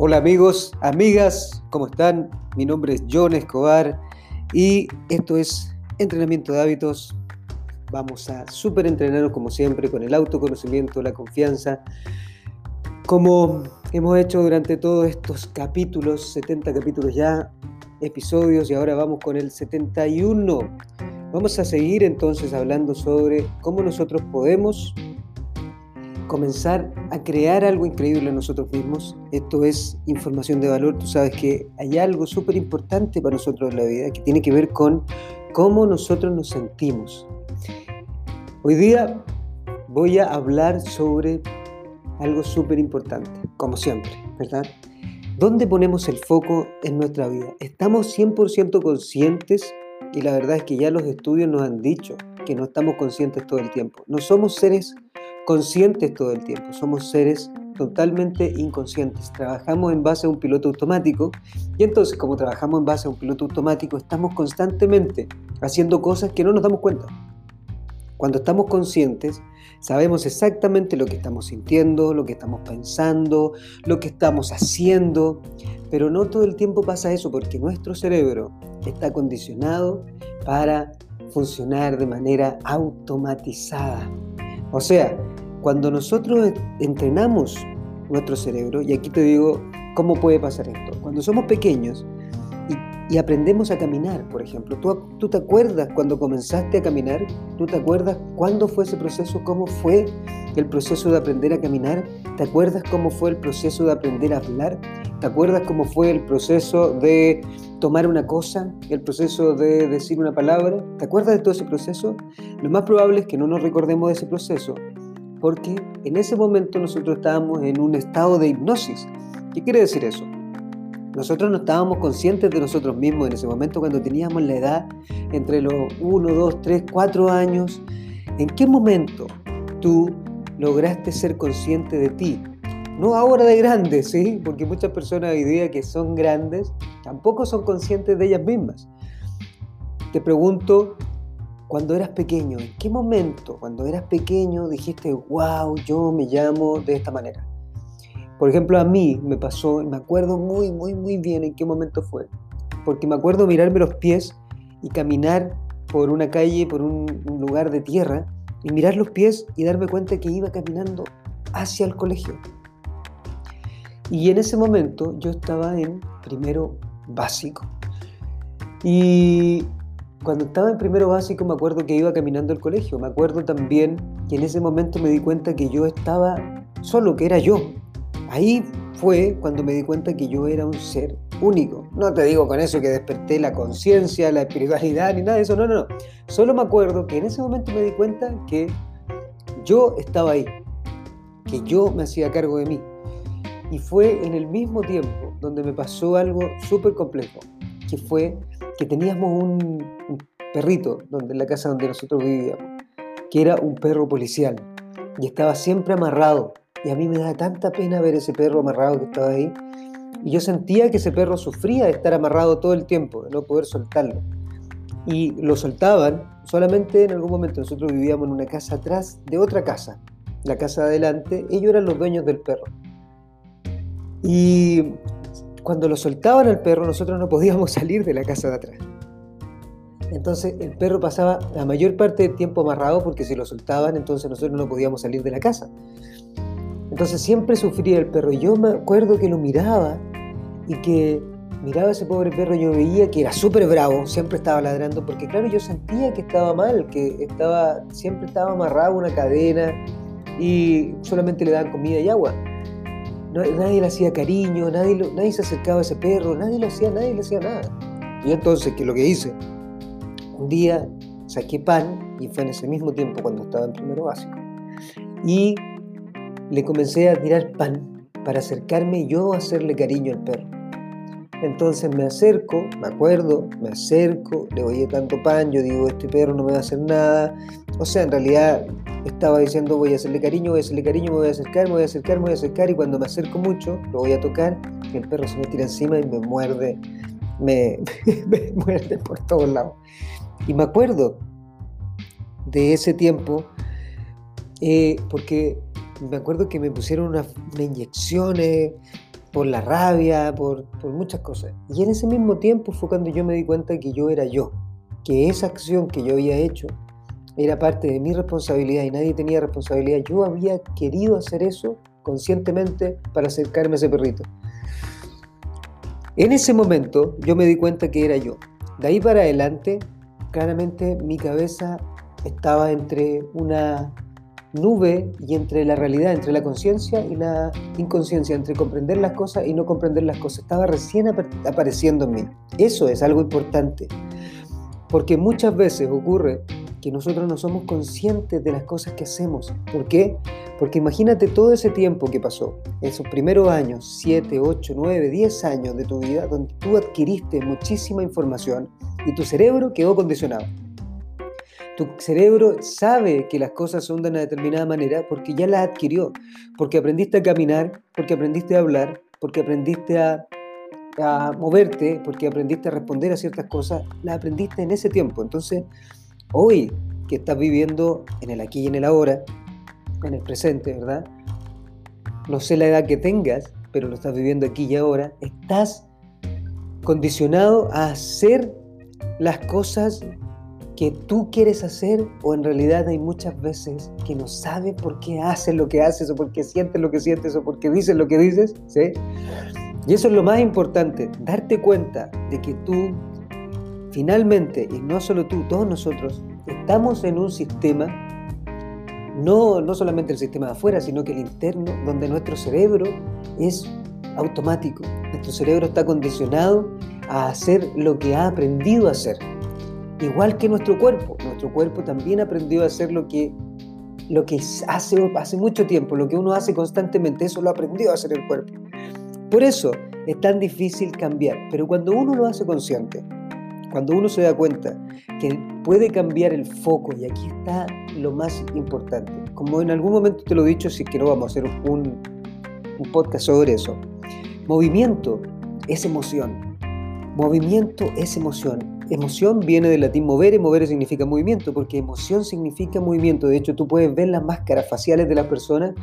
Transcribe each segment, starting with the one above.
Hola amigos, amigas, ¿cómo están? Mi nombre es John Escobar y esto es Entrenamiento de Hábitos. Vamos a super entrenarnos como siempre con el autoconocimiento, la confianza, como hemos hecho durante todos estos capítulos, 70 capítulos ya, episodios y ahora vamos con el 71. Vamos a seguir entonces hablando sobre cómo nosotros podemos comenzar a crear algo increíble en nosotros mismos. Esto es información de valor. Tú sabes que hay algo súper importante para nosotros en la vida que tiene que ver con cómo nosotros nos sentimos. Hoy día voy a hablar sobre algo súper importante, como siempre, ¿verdad? ¿Dónde ponemos el foco en nuestra vida? ¿Estamos 100% conscientes? Y la verdad es que ya los estudios nos han dicho que no estamos conscientes todo el tiempo. No somos seres conscientes todo el tiempo, somos seres totalmente inconscientes. Trabajamos en base a un piloto automático y entonces como trabajamos en base a un piloto automático estamos constantemente haciendo cosas que no nos damos cuenta. Cuando estamos conscientes, sabemos exactamente lo que estamos sintiendo, lo que estamos pensando, lo que estamos haciendo, pero no todo el tiempo pasa eso porque nuestro cerebro está condicionado para funcionar de manera automatizada. O sea, cuando nosotros entrenamos nuestro cerebro, y aquí te digo cómo puede pasar esto, cuando somos pequeños y, aprendemos a caminar, por ejemplo, ¿tú, ¿tú, te acuerdas cuando comenzaste a caminar? ¿Tú te acuerdas cuándo fue ese proceso? ¿Cómo fue el proceso de aprender a caminar? ¿Te acuerdas cómo fue el proceso de aprender a hablar? ¿Te acuerdas cómo fue el proceso de tomar una cosa, el proceso de decir una palabra? ¿Te acuerdas de todo ese proceso? Lo más probable es que no nos recordemos de ese proceso porque en ese momento nosotros estábamos en un estado de hipnosis. ¿Qué quiere decir eso? Nosotros no estábamos conscientes de nosotros mismos en ese momento cuando teníamos la edad entre los 1, 2, 3, 4 años. ¿En qué momento tú lograste ser consciente de ti? No ahora de grande, ¿sí? Porque muchas personas hoy día que son grandes tampoco son conscientes de ellas mismas. Te pregunto, cuando eras pequeño, ¿en qué momento, cuando eras pequeño, dijiste, wow, yo me llamo de esta manera? Por ejemplo, a mí me pasó, me acuerdo muy, muy, muy bien en qué momento fue, porque me acuerdo mirarme los pies y caminar por una calle, por un, lugar de tierra, y mirar los pies y darme cuenta que iba caminando hacia el colegio. Y en ese momento yo estaba en primero básico. Y cuando estaba en primero básico me acuerdo que iba caminando al colegio. Me acuerdo también que en ese momento me di cuenta que yo estaba solo, que era yo. Ahí fue cuando me di cuenta que yo era un ser único. No te digo con eso que desperté la conciencia, la espiritualidad ni nada de eso, no, no, no. Solo me acuerdo que en ese momento me di cuenta que yo estaba ahí, que yo me hacía cargo de mí. Y fue en el mismo tiempo donde me pasó algo súper complejo, que fue que teníamos un, perrito donde, en la casa donde nosotros vivíamos, que era un perro policial y estaba siempre amarrado. Y a mí me da tanta pena ver ese perro amarrado que estaba ahí. Y yo sentía que ese perro sufría de estar amarrado todo el tiempo, de no poder soltarlo. Y lo soltaban solamente en algún momento. Nosotros vivíamos en una casa atrás de otra casa, la casa de adelante. Ellos eran los dueños del perro. Y cuando lo soltaban al perro, nosotros no podíamos salir de la casa de atrás. Entonces el perro pasaba la mayor parte del tiempo amarrado porque si lo soltaban, entonces nosotros no podíamos salir de la casa. Entonces siempre sufría el perro. Yo me acuerdo que lo miraba y que miraba a ese pobre perro, yo veía que era súper bravo, siempre estaba ladrando, porque claro, yo sentía que estaba mal, que estaba, siempre estaba amarrado una cadena y solamente le daban comida y agua nadie le hacía cariño, nadie, nadie se acercaba a ese perro, nadie lo hacía, nadie le hacía nada. Y entonces, ¿qué es lo que hice? Un día saqué pan, y fue en ese mismo tiempo cuando estaba en primero básico, y le comencé a tirar pan para acercarme yo a hacerle cariño al perro. Entonces me acerco, me acuerdo, me acerco, le oí tanto pan, yo digo, este perro no me va a hacer nada. O sea, en realidad estaba diciendo voy a hacerle cariño, voy a hacerle cariño, me voy a acercar, me voy a acercar, me voy a acercar y cuando me acerco mucho lo voy a tocar y el perro se me tira encima y me muerde, me, muerde por todos lados. Y me acuerdo de ese tiempo eh, porque me acuerdo que me pusieron unas, inyecciones por la rabia, por, por muchas cosas. Y en ese mismo tiempo fue cuando yo me di cuenta que yo era yo, que esa acción que yo había hecho era parte de mi responsabilidad y nadie tenía responsabilidad. Yo había querido hacer eso conscientemente para acercarme a ese perrito. En ese momento yo me di cuenta que era yo. De ahí para adelante, claramente mi cabeza estaba entre una nube y entre la realidad, entre la conciencia y la inconsciencia, entre comprender las cosas y no comprender las cosas. Estaba recién apareciendo en mí. Eso es algo importante, porque muchas veces ocurre que nosotros no somos conscientes de las cosas que hacemos. ¿Por qué? Porque imagínate todo ese tiempo que pasó, esos primeros años, 7, 8, 9, 10 años de tu vida, donde tú adquiriste muchísima información y tu cerebro quedó condicionado. Tu cerebro sabe que las cosas son de una determinada manera porque ya las adquirió, porque aprendiste a caminar, porque aprendiste a hablar, porque aprendiste a, a moverte, porque aprendiste a responder a ciertas cosas, las aprendiste en ese tiempo. Entonces, hoy que estás viviendo en el aquí y en el ahora, en el presente, ¿verdad? No sé la edad que tengas, pero lo estás viviendo aquí y ahora, estás condicionado a hacer las cosas que tú quieres hacer o en realidad hay muchas veces que no sabes por qué haces lo que haces o por qué sientes lo que sientes o por qué dices lo que dices, ¿sí? Y eso es lo más importante, darte cuenta de que tú finalmente, y no solo tú, todos nosotros, estamos en un sistema, no, no solamente el sistema de afuera, sino que el interno, donde nuestro cerebro es automático, nuestro cerebro está condicionado a hacer lo que ha aprendido a hacer. Igual que nuestro cuerpo. Nuestro cuerpo también aprendió a hacer lo que, lo que hace, hace mucho tiempo, lo que uno hace constantemente. Eso lo aprendió a hacer el cuerpo. Por eso es tan difícil cambiar. Pero cuando uno lo hace consciente, cuando uno se da cuenta que puede cambiar el foco, y aquí está lo más importante, como en algún momento te lo he dicho, si es que no vamos a hacer un, un podcast sobre eso, movimiento es emoción, movimiento es emoción, Emoción viene del latín movere, movere significa movimiento, porque emoción significa movimiento. De hecho, tú puedes ver las máscaras faciales de las personas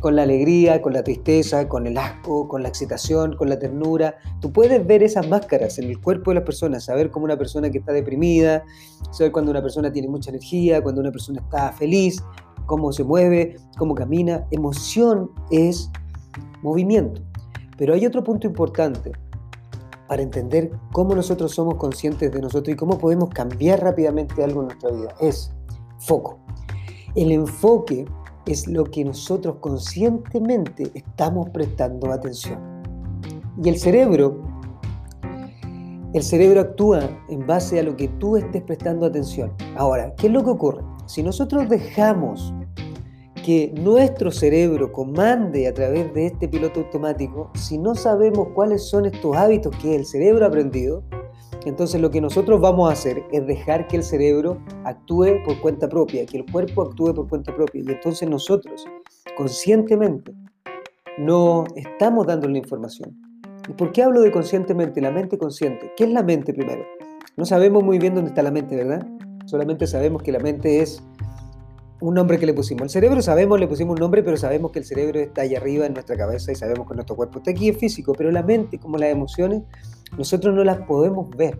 con la alegría, con la tristeza, con el asco, con la excitación, con la ternura. Tú puedes ver esas máscaras en el cuerpo de las personas, saber cómo una persona que está deprimida, saber cuando una persona tiene mucha energía, cuando una persona está feliz, cómo se mueve, cómo camina. Emoción es movimiento. Pero hay otro punto importante para entender cómo nosotros somos conscientes de nosotros y cómo podemos cambiar rápidamente algo en nuestra vida. Es foco. El enfoque es lo que nosotros conscientemente estamos prestando atención. Y el cerebro, el cerebro actúa en base a lo que tú estés prestando atención. Ahora, ¿qué es lo que ocurre? Si nosotros dejamos que nuestro cerebro comande a través de este piloto automático, si no sabemos cuáles son estos hábitos que el cerebro ha aprendido, entonces lo que nosotros vamos a hacer es dejar que el cerebro actúe por cuenta propia, que el cuerpo actúe por cuenta propia. Y entonces nosotros, conscientemente, no estamos dando la información. ¿Y por qué hablo de conscientemente? La mente consciente. ¿Qué es la mente primero? No sabemos muy bien dónde está la mente, ¿verdad? Solamente sabemos que la mente es un nombre que le pusimos. El cerebro sabemos, le pusimos un nombre, pero sabemos que el cerebro está ahí arriba en nuestra cabeza y sabemos que nuestro cuerpo está aquí, es físico, pero la mente, como las emociones, nosotros no las podemos ver.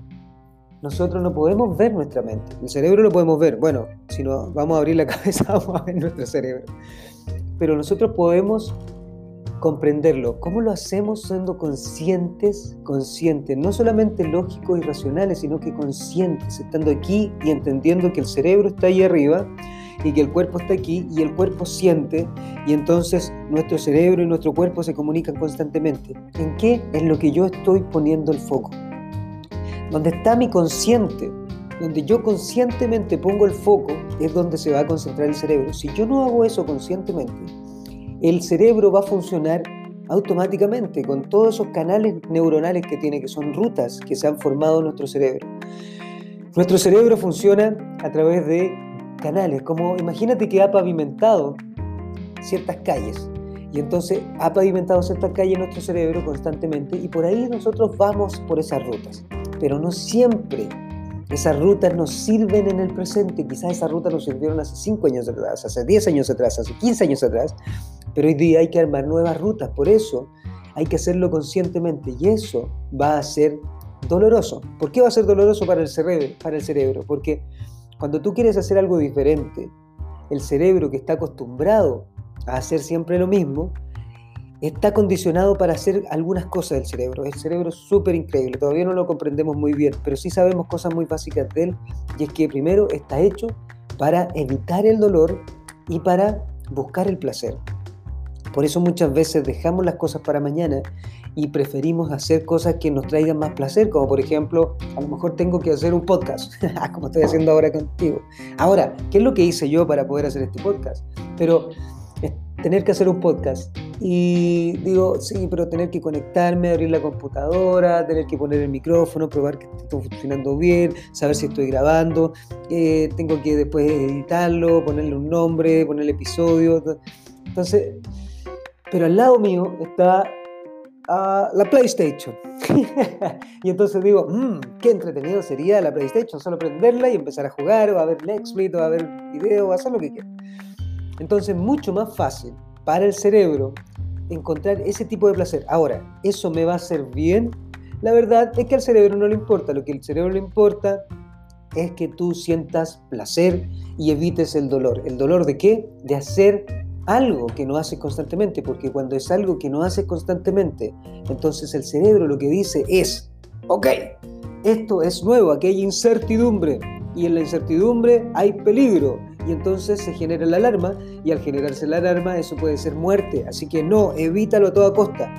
Nosotros no podemos ver nuestra mente. El cerebro lo podemos ver. Bueno, si no vamos a abrir la cabeza, vamos a ver nuestro cerebro. Pero nosotros podemos comprenderlo. ¿Cómo lo hacemos siendo conscientes, conscientes, no solamente lógicos y racionales, sino que conscientes, estando aquí y entendiendo que el cerebro está ahí arriba y que el cuerpo está aquí y el cuerpo siente y entonces nuestro cerebro y nuestro cuerpo se comunican constantemente. ¿En qué? En lo que yo estoy poniendo el foco. Donde está mi consciente, donde yo conscientemente pongo el foco, es donde se va a concentrar el cerebro. Si yo no hago eso conscientemente, el cerebro va a funcionar automáticamente con todos esos canales neuronales que tiene, que son rutas que se han formado en nuestro cerebro. Nuestro cerebro funciona a través de canales, como imagínate que ha pavimentado ciertas calles y entonces ha pavimentado ciertas calles en nuestro cerebro constantemente y por ahí nosotros vamos por esas rutas, pero no siempre esas rutas nos sirven en el presente, quizás esas rutas nos sirvieron hace 5 años atrás, hace 10 años atrás, hace 15 años atrás, pero hoy día hay que armar nuevas rutas, por eso hay que hacerlo conscientemente y eso va a ser doloroso. ¿Por qué va a ser doloroso para el cerebro? Para el cerebro? Porque cuando tú quieres hacer algo diferente, el cerebro que está acostumbrado a hacer siempre lo mismo, está condicionado para hacer algunas cosas del cerebro. El cerebro es súper increíble, todavía no lo comprendemos muy bien, pero sí sabemos cosas muy básicas de él, y es que primero está hecho para evitar el dolor y para buscar el placer. Por eso muchas veces dejamos las cosas para mañana y preferimos hacer cosas que nos traigan más placer, como por ejemplo, a lo mejor tengo que hacer un podcast, como estoy haciendo ahora contigo. Ahora, ¿qué es lo que hice yo para poder hacer este podcast? Pero tener que hacer un podcast. Y digo, sí, pero tener que conectarme, abrir la computadora, tener que poner el micrófono, probar que esté funcionando bien, saber si estoy grabando, eh, tengo que después editarlo, ponerle un nombre, ponerle episodio. Entonces, pero al lado mío está la PlayStation. y entonces digo, mmm, qué entretenido sería la PlayStation, solo prenderla y empezar a jugar, o a ver Netflix, o a ver video, o a hacer lo que quiera. Entonces, mucho más fácil para el cerebro encontrar ese tipo de placer. Ahora, ¿eso me va a hacer bien? La verdad es que al cerebro no le importa. Lo que al cerebro le importa es que tú sientas placer y evites el dolor. ¿El dolor de qué? De hacer algo que no haces constantemente, porque cuando es algo que no haces constantemente, entonces el cerebro lo que dice es, ok, esto es nuevo, aquí hay incertidumbre, y en la incertidumbre hay peligro, y entonces se genera la alarma y al generarse la alarma eso puede ser muerte, así que no, evítalo a toda costa.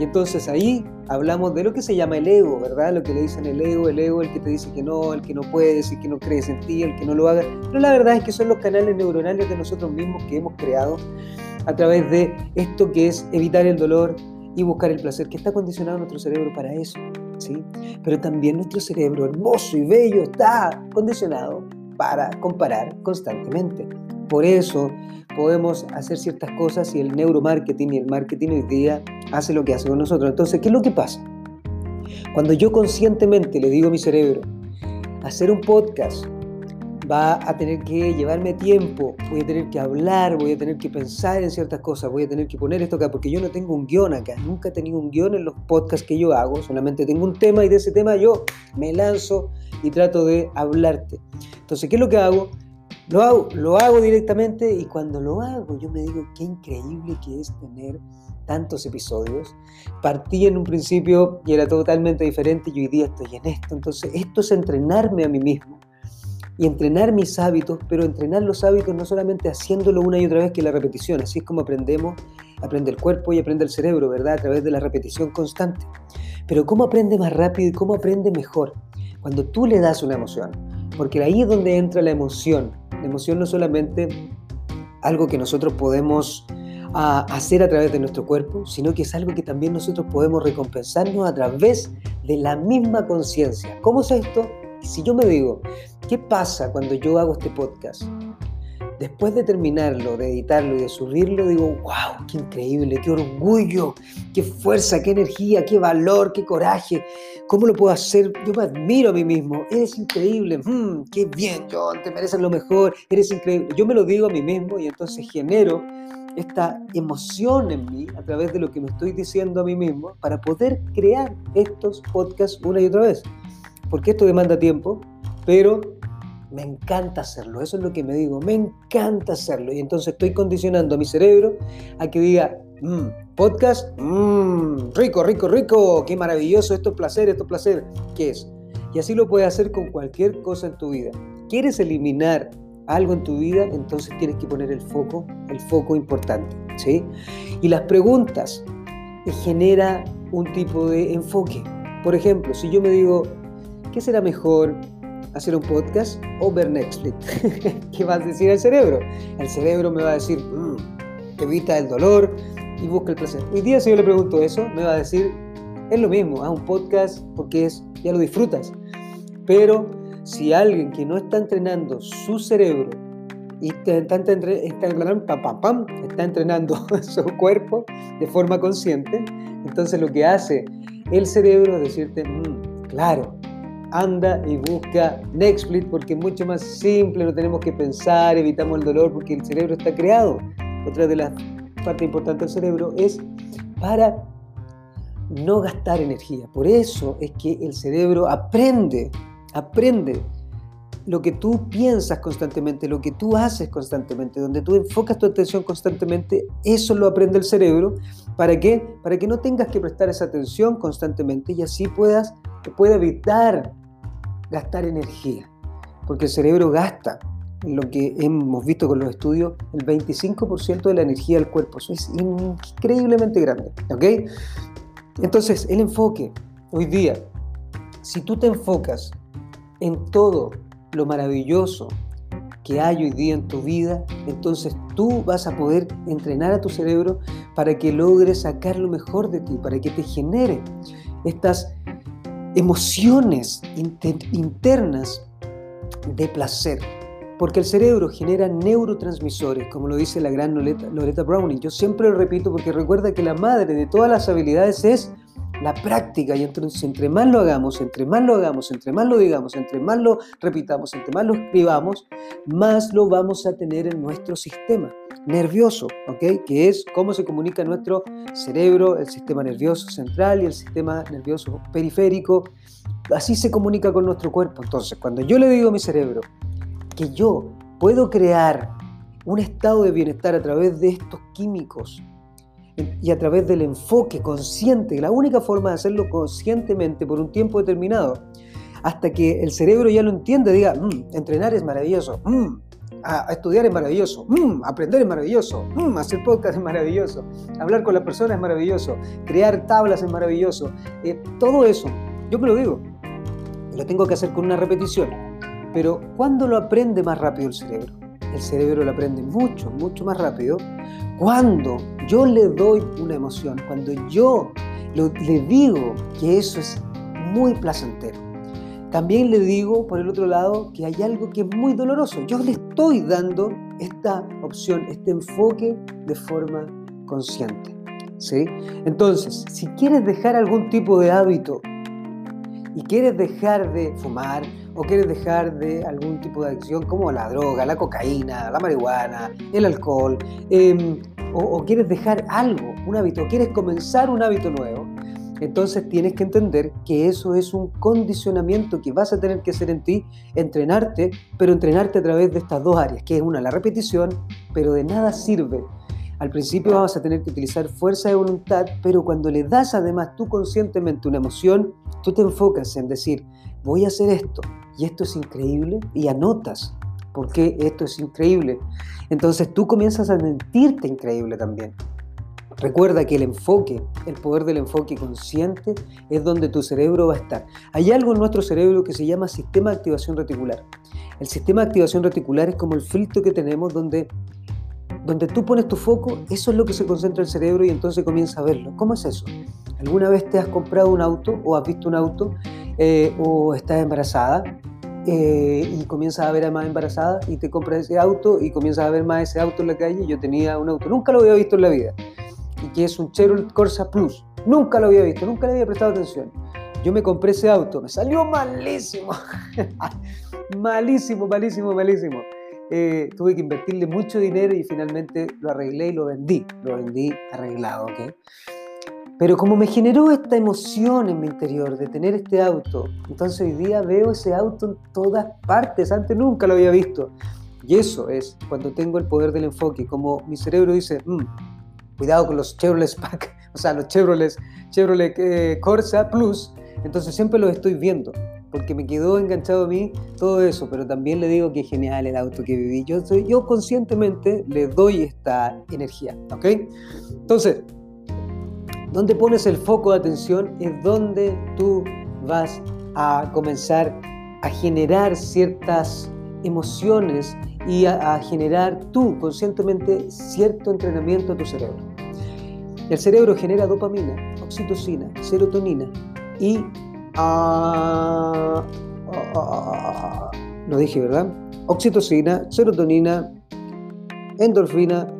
Y entonces ahí hablamos de lo que se llama el ego, ¿verdad? Lo que le dicen el ego, el ego, el que te dice que no, el que no puedes, el que no crees en ti, el que no lo haga. Pero la verdad es que son los canales neuronales de nosotros mismos que hemos creado a través de esto que es evitar el dolor y buscar el placer, que está condicionado nuestro cerebro para eso, ¿sí? Pero también nuestro cerebro hermoso y bello está condicionado para comparar constantemente. Por eso podemos hacer ciertas cosas y el neuromarketing y el marketing hoy día hace lo que hace con nosotros. Entonces, ¿qué es lo que pasa? Cuando yo conscientemente le digo a mi cerebro, hacer un podcast va a tener que llevarme tiempo, voy a tener que hablar, voy a tener que pensar en ciertas cosas, voy a tener que poner esto acá, porque yo no tengo un guion acá, nunca he tenido un guion en los podcasts que yo hago, solamente tengo un tema y de ese tema yo me lanzo y trato de hablarte. Entonces, ¿qué es lo que hago? Lo hago, lo hago directamente y cuando lo hago yo me digo qué increíble que es tener tantos episodios. Partí en un principio y era totalmente diferente y hoy día estoy en esto. Entonces, esto es entrenarme a mí mismo y entrenar mis hábitos, pero entrenar los hábitos no solamente haciéndolo una y otra vez que la repetición, así es como aprendemos, aprende el cuerpo y aprende el cerebro, ¿verdad? A través de la repetición constante. Pero ¿cómo aprende más rápido y cómo aprende mejor? Cuando tú le das una emoción, porque ahí es donde entra la emoción. La emoción no solamente algo que nosotros podemos ah, hacer a través de nuestro cuerpo, sino que es algo que también nosotros podemos recompensarnos a través de la misma conciencia. ¿Cómo es esto? Si yo me digo, ¿qué pasa cuando yo hago este podcast? Después de terminarlo, de editarlo y de subirlo, digo, wow, qué increíble, qué orgullo, qué fuerza, qué energía, qué valor, qué coraje. ¿Cómo lo puedo hacer? Yo me admiro a mí mismo. Eres increíble. Mm, qué bien, John, te mereces lo mejor. Eres increíble. Yo me lo digo a mí mismo y entonces genero esta emoción en mí a través de lo que me estoy diciendo a mí mismo para poder crear estos podcasts una y otra vez. Porque esto demanda tiempo, pero me encanta hacerlo, eso es lo que me digo, me encanta hacerlo. Y entonces estoy condicionando a mi cerebro a que diga, mm, podcast, mmm, rico, rico, rico, qué maravilloso, esto es placer, esto es placer. ¿Qué es? Y así lo puedes hacer con cualquier cosa en tu vida. ¿Quieres eliminar algo en tu vida? Entonces tienes que poner el foco, el foco importante, ¿sí? Y las preguntas genera un tipo de enfoque. Por ejemplo, si yo me digo, ¿qué será mejor? Hacer un podcast o ver Netflix. ¿Qué va a decir el cerebro? El cerebro me va a decir, mm, evita el dolor y busca el placer. Hoy día si yo le pregunto eso, me va a decir, es lo mismo, haz un podcast porque es, ya lo disfrutas. Pero si alguien que no está entrenando su cerebro y está, está, está entrenando su cuerpo de forma consciente, entonces lo que hace el cerebro es decirte, mm, claro, anda y busca Netflix porque es mucho más simple, no tenemos que pensar, evitamos el dolor porque el cerebro está creado. Otra de las partes importantes del cerebro es para no gastar energía. Por eso es que el cerebro aprende, aprende lo que tú piensas constantemente, lo que tú haces constantemente, donde tú enfocas tu atención constantemente, eso lo aprende el cerebro. ¿Para qué? Para que no tengas que prestar esa atención constantemente y así puedas, pueda evitar gastar energía. Porque el cerebro gasta, lo que hemos visto con los estudios, el 25% de la energía del cuerpo. Eso es increíblemente grande. ¿Ok? Entonces, el enfoque, hoy día, si tú te enfocas en todo lo maravilloso que hay hoy día en tu vida, entonces tú vas a poder entrenar a tu cerebro para que logre sacar lo mejor de ti, para que te genere estas emociones internas de placer. Porque el cerebro genera neurotransmisores, como lo dice la gran Loretta Browning. Yo siempre lo repito porque recuerda que la madre de todas las habilidades es la práctica y entonces entre más lo hagamos, entre más lo hagamos, entre más lo digamos, entre más lo repitamos, entre más lo escribamos, más lo vamos a tener en nuestro sistema nervioso, ¿ok? Que es cómo se comunica nuestro cerebro, el sistema nervioso central y el sistema nervioso periférico. Así se comunica con nuestro cuerpo. Entonces, cuando yo le digo a mi cerebro que yo puedo crear un estado de bienestar a través de estos químicos y a través del enfoque consciente, la única forma de hacerlo conscientemente por un tiempo determinado, hasta que el cerebro ya lo entiende, diga, mm, entrenar es maravilloso, mm, a, estudiar es maravilloso, mm, aprender es maravilloso, hacer podcast es maravilloso, hablar con las personas es maravilloso, crear tablas es maravilloso, eh, todo eso, yo me lo digo, lo tengo que hacer con una repetición, pero ¿cuándo lo aprende más rápido el cerebro? El cerebro lo aprende mucho, mucho más rápido cuando yo le doy una emoción, cuando yo le digo que eso es muy placentero. También le digo, por el otro lado, que hay algo que es muy doloroso. Yo le estoy dando esta opción, este enfoque de forma consciente. ¿sí? Entonces, si quieres dejar algún tipo de hábito y quieres dejar de fumar o quieres dejar de algún tipo de adicción como la droga, la cocaína, la marihuana, el alcohol, em, o, quieres dejar algo, un hábito, quieres comenzar un hábito nuevo, entonces tienes que entender que eso es un condicionamiento que vas a tener que hacer en ti, entrenarte, pero entrenarte a través de estas dos áreas, que es una, la repetición, pero de nada sirve. Al principio vas a tener que utilizar fuerza de voluntad, pero cuando le das además tú conscientemente una emoción, tú te enfocas en decir, voy a hacer esto, y esto es increíble, y anotas porque esto es increíble. Entonces tú comienzas a sentirte increíble también. Recuerda que el enfoque, el poder del enfoque consciente es donde tu cerebro va a estar. Hay algo en nuestro cerebro que se llama sistema de activación reticular. El sistema de activación reticular es como el filtro que tenemos donde, donde tú pones tu foco, eso es lo que se concentra el cerebro y entonces comienza a verlo. ¿Cómo es eso? ¿Alguna vez te has comprado un auto o has visto un auto eh, o estás embarazada eh, y comienzas a ver a más embarazada y te compras ese auto y comienzas a ver más ese auto en la calle. Yo tenía un auto, nunca lo había visto en la vida, y que es un Chevrolet Corsa Plus. Nunca lo había visto, nunca le había prestado atención. Yo me compré ese auto, me salió malísimo, malísimo, malísimo, malísimo. Eh, tuve que invertirle mucho dinero y finalmente lo arreglé y lo vendí. Lo vendí arreglado, ¿ok? Pero como me generó esta emoción en mi interior de tener este auto, entonces hoy día veo ese auto en todas partes, antes nunca lo había visto. Y eso es cuando tengo el poder del enfoque, como mi cerebro dice, mm, cuidado con los Chevrolet Spark, o sea, los Chevrolet, Chevrolet eh, Corsa Plus, entonces siempre los estoy viendo, porque me quedó enganchado a mí todo eso, pero también le digo que es genial el auto que viví. Yo, yo conscientemente le doy esta energía, ¿ok? Entonces, donde pones el foco de atención es donde tú vas a comenzar a generar ciertas emociones y a, generar tú conscientemente cierto entrenamiento a tu cerebro. El cerebro genera dopamina, oxitocina, serotonina y... Uh, lo dije, ¿verdad? Oxitocina, serotonina, endorfina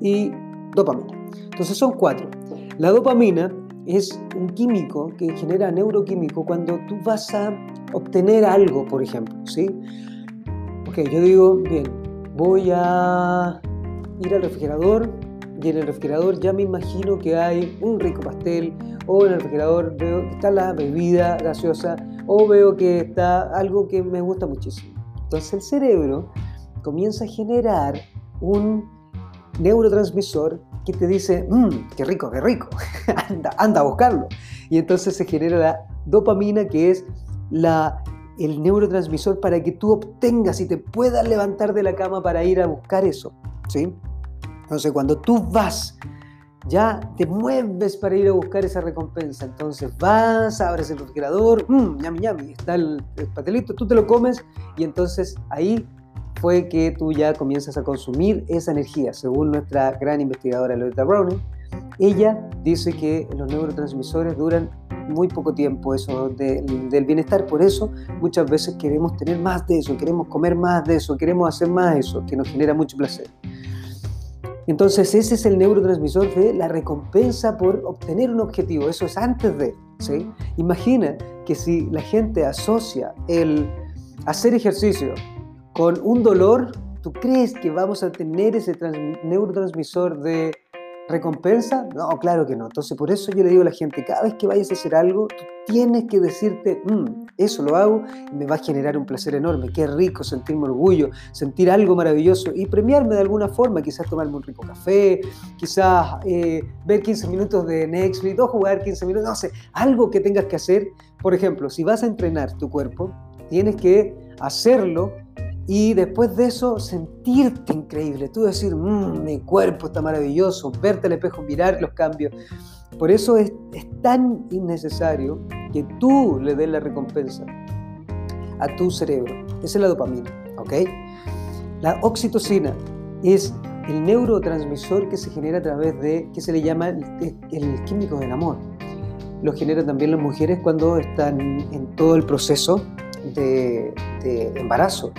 y dopamina. Entonces son cuatro. La dopamina es un químico que genera neuroquímico cuando tú vas a obtener algo, por ejemplo, ¿sí? Ok, yo digo, bien, voy a ir al refrigerador y en el refrigerador ya me imagino que hay un rico pastel o en el refrigerador veo que está la bebida gaseosa, o veo que está algo que me gusta muchísimo. Entonces el cerebro comienza a generar un neurotransmisor que te dice, mmm, qué rico, qué rico, anda, anda a buscarlo. Y entonces se genera la dopamina, que es la, el neurotransmisor para que tú obtengas y te puedas levantar de la cama para ir a buscar eso. ¿sí? Entonces, cuando tú vas, ya te mueves para ir a buscar esa recompensa. Entonces vas, abres el refrigerador, mmm, ñami, ñami, está el, el pastelito, tú te lo comes y entonces ahí fue que tú ya comienzas a consumir esa energía. Según nuestra gran investigadora Loretta Browning, ella dice que los neurotransmisores duran muy poco tiempo eso del bienestar, por eso muchas veces queremos tener más de eso, queremos comer más de eso, queremos hacer más de eso, que nos genera mucho placer. Entonces ese es el neurotransmisor de la recompensa por obtener un objetivo, eso es antes de, ¿sí? Imagina que si la gente asocia el hacer ejercicio con un dolor, ¿tú crees que vamos a tener ese neurotransmisor de recompensa? No, claro que no. Entonces, por eso yo le digo a la gente, cada vez que vayas a hacer algo, tú tienes que decirte, mm, eso lo hago y me va a generar un placer enorme. Qué rico sentirme orgullo, sentir algo maravilloso y premiarme de alguna forma, quizás tomarme un rico café, quizás eh, ver 15 minutos de Netflix o jugar 15 minutos, no sé, algo que tengas que hacer. Por ejemplo, si vas a entrenar tu cuerpo, tienes que hacerlo y después de eso sentirte increíble, tú decir, mmm, mi cuerpo está maravilloso, verte al espejo, mirar los cambios. Por eso es, es tan innecesario que tú le des la recompensa a tu cerebro. Esa es la dopamina, ¿ok? La oxitocina es el neurotransmisor que se genera a través de, que se le llama el, químico del amor. Lo generan también las mujeres cuando están en todo el proceso de embarazo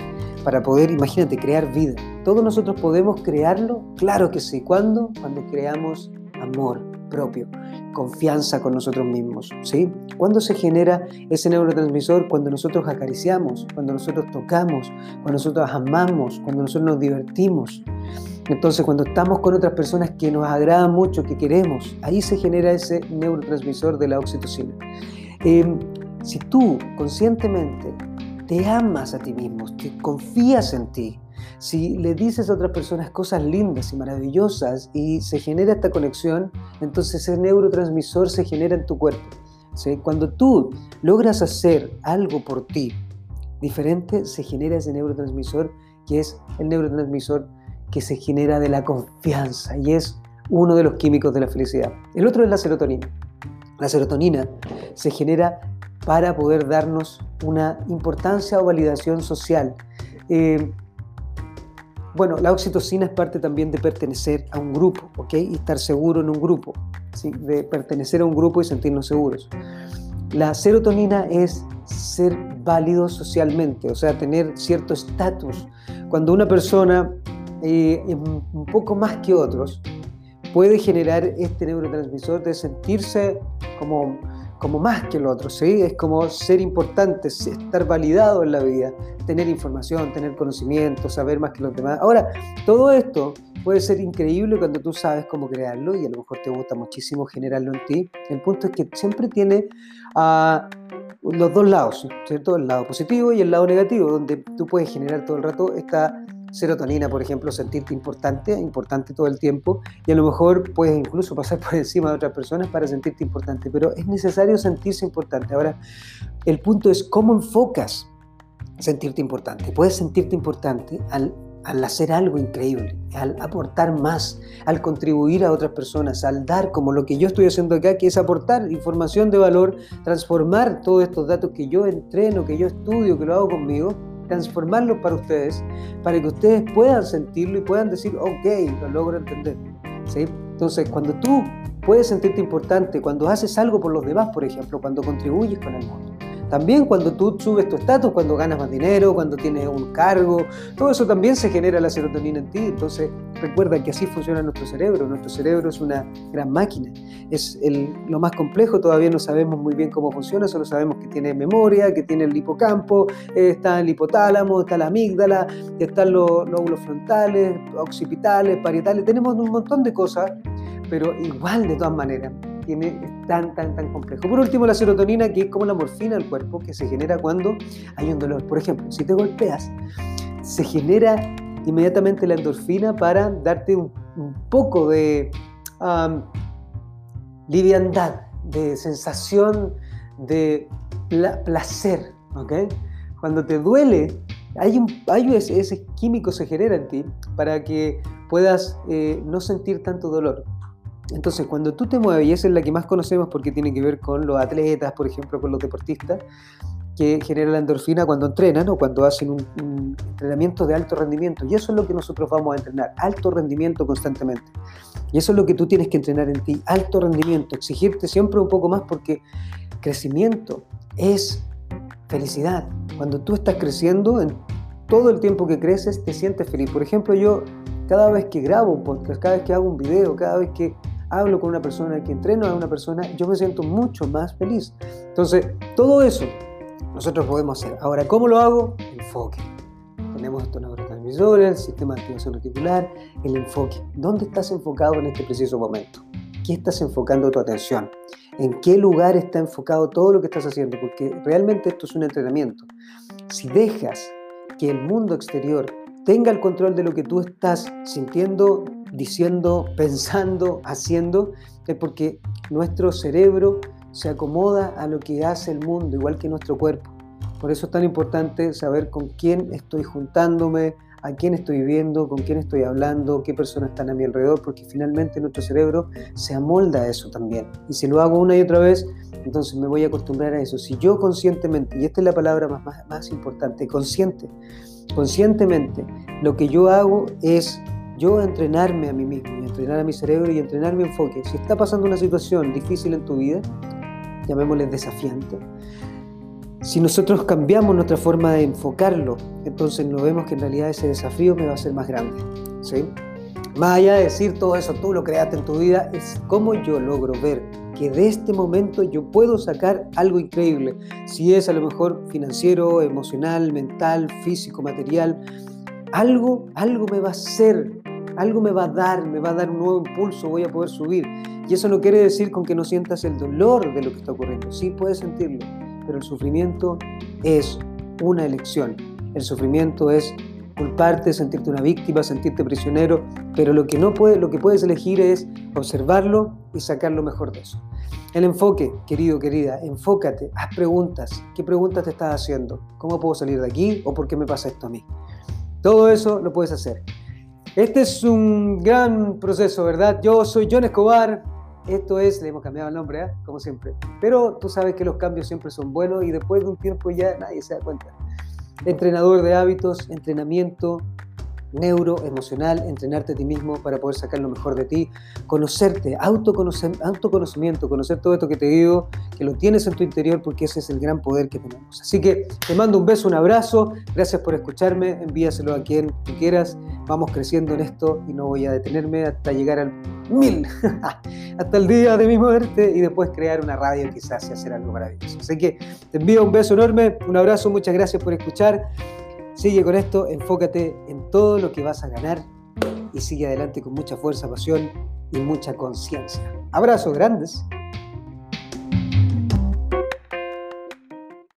para poder, imagínate, crear vida. ¿Todos nosotros podemos crearlo? Claro que sí. ¿Cuándo? Cuando creamos amor propio, confianza con nosotros mismos. ¿sí? ¿Cuándo se genera ese neurotransmisor? Cuando nosotros acariciamos, cuando nosotros tocamos, cuando nosotros amamos, cuando nosotros nos divertimos. Entonces, cuando estamos con otras personas que nos agradan mucho, que queremos, ahí se genera ese neurotransmisor de la oxitocina. Eh, si tú conscientemente te amas a ti mismo, te confías en ti, si le dices a otras personas cosas lindas y maravillosas y se genera esta conexión, entonces ese neurotransmisor se genera en tu cuerpo. Cuando tú logras hacer algo por ti diferente, se genera ese neurotransmisor que es el neurotransmisor que se genera de la confianza y es uno de los químicos de la felicidad. El otro es la serotonina. La serotonina se genera para poder darnos una importancia o validación social. Eh, bueno, la oxitocina es parte también de pertenecer a un grupo, ¿ok? Y estar seguro en un grupo, ¿sí? de pertenecer a un grupo y sentirnos seguros. La serotonina es ser válido socialmente, o sea, tener cierto estatus. Cuando una persona eh, un poco más que otros, puede generar este neurotransmisor de sentirse como como más que el otro, ¿sí? Es como ser importante, estar validado en la vida, tener información, tener conocimiento, saber más que los demás. Ahora, todo esto puede ser increíble cuando tú sabes cómo crearlo y a lo mejor te gusta muchísimo generarlo en ti. El punto es que siempre tiene uh, los dos lados, ¿cierto? El lado positivo y el lado negativo, donde tú puedes generar todo el rato esta serotonina, por ejemplo, sentirte importante, importante todo el tiempo, y a lo mejor puedes incluso pasar por encima de otras personas para sentirte importante, pero es necesario sentirse importante. Ahora, el punto es cómo enfocas sentirte importante. Puedes sentirte importante al, hacer algo increíble, al aportar más, al contribuir a otras personas, al dar como lo que yo estoy haciendo acá, que es aportar información de valor, transformar todos estos datos que yo entreno, que yo estudio, que lo hago conmigo, transformarlo para ustedes, para que ustedes puedan sentirlo y puedan decir, ok, lo logro entender. ¿Sí? Entonces, cuando tú puedes sentirte importante, cuando haces algo por los demás, por ejemplo, cuando contribuyes con el mundo, también cuando tú subes tu estatus, cuando ganas más dinero, cuando tienes un cargo, todo eso también se genera la serotonina en ti. Entonces recuerda que así funciona nuestro cerebro. Nuestro cerebro es una gran máquina. Es lo más complejo, todavía no sabemos muy bien cómo funciona, solo sabemos que tiene memoria, que tiene el hipocampo, está el hipotálamo, está la amígdala, están los lóbulos frontales, occipitales, parietales. Tenemos un montón de cosas, pero igual de todas maneras tiene, tan, tan, tan complejo. Por último, la serotonina, que es como la morfina del cuerpo, que se genera cuando hay un dolor. Por ejemplo, si te golpeas, se genera inmediatamente la endorfina para darte un, poco de liviandad, de sensación de placer. ¿okay? Cuando te duele, hay, un, hay ese, químico se genera en ti para que puedas eh, no sentir tanto dolor. Entonces, cuando tú te mueves, y esa es la que más conocemos porque tiene que ver con los atletas, por ejemplo, con los deportistas, que genera la endorfina cuando entrenan o cuando hacen un, entrenamiento de alto rendimiento. Y eso es lo que nosotros vamos a entrenar, alto rendimiento constantemente. Y eso es lo que tú tienes que entrenar en ti, alto rendimiento, exigirte siempre un poco más porque crecimiento es felicidad. Cuando tú estás creciendo, en todo el tiempo que creces, te sientes feliz. Por ejemplo, yo cada vez que grabo un podcast, cada vez que hago un video, cada vez que hablo con una persona, que entreno a una persona, yo me siento mucho más feliz. Entonces, todo eso nosotros podemos hacer. Ahora, ¿cómo lo hago? Enfoque. Tenemos estos neurotransmisores, el sistema de activación reticular, el enfoque. ¿Dónde estás enfocado en este preciso momento? ¿Qué estás enfocando tu atención? ¿En qué lugar está enfocado todo lo que estás haciendo? Porque realmente esto es un entrenamiento. Si dejas que el mundo exterior tenga el control de lo que tú estás sintiendo, diciendo, pensando, haciendo, es porque nuestro cerebro se acomoda a lo que hace el mundo, igual que nuestro cuerpo. Por eso es tan importante saber con quién estoy juntándome, a quién estoy viendo, con quién estoy hablando, qué personas están a mi alrededor, porque finalmente nuestro cerebro se amolda a eso también. Y si lo hago una y otra vez, entonces me voy a acostumbrar a eso. Si yo conscientemente, y esta es la palabra más, más, más importante, consciente, conscientemente, lo que yo hago es yo entrenarme a mí mismo, y entrenar a mi cerebro y entrenar mi enfoque. Si está pasando una situación difícil en tu vida, llamémosle desafiante, si nosotros cambiamos nuestra forma de enfocarlo, entonces nos vemos que en realidad ese desafío me va a ser más grande. ¿sí? Más allá de decir todo eso, tú lo creaste en tu vida, es cómo yo logro ver que de este momento yo puedo sacar algo increíble. Si es a lo mejor financiero, emocional, mental, físico, material, algo, algo me va a hacer, algo me va a dar, me va a dar un nuevo impulso, voy a poder subir. Y eso no quiere decir con que no sientas el dolor de lo que está ocurriendo. Sí puedes sentirlo, pero el sufrimiento es una elección. El sufrimiento es culparte, sentirte una víctima, sentirte prisionero, pero lo que, no puede, lo que puedes elegir es observarlo y sacar lo mejor de eso. El enfoque, querido, querida, enfócate, haz preguntas. ¿Qué preguntas te estás haciendo? ¿Cómo puedo salir de aquí? ¿O por qué me pasa esto a mí? Todo eso lo puedes hacer. Este es un gran proceso, ¿verdad? Yo soy John Escobar, esto es, le hemos cambiado el nombre, ¿eh? como siempre. Pero tú sabes que los cambios siempre son buenos y después de un tiempo ya nadie se da cuenta. Entrenador de hábitos, entrenamiento, neuroemocional, entrenarte a ti mismo para poder sacar lo mejor de ti, conocerte, autoconocimiento, conocer todo esto que te digo, que lo tienes en tu interior porque ese es el gran poder que tenemos. Así que te mando un beso, un abrazo, gracias por escucharme, envíaselo a quien tú quieras, vamos creciendo en esto y no voy a detenerme hasta llegar al mil, hasta el día de mi muerte y después crear una radio quizás y hacer algo maravilloso. Así que te envío un beso enorme, un abrazo, muchas gracias por escuchar. Sigue con esto, enfócate en todo lo que vas a ganar y sigue adelante con mucha fuerza, pasión y mucha conciencia. Abrazos grandes.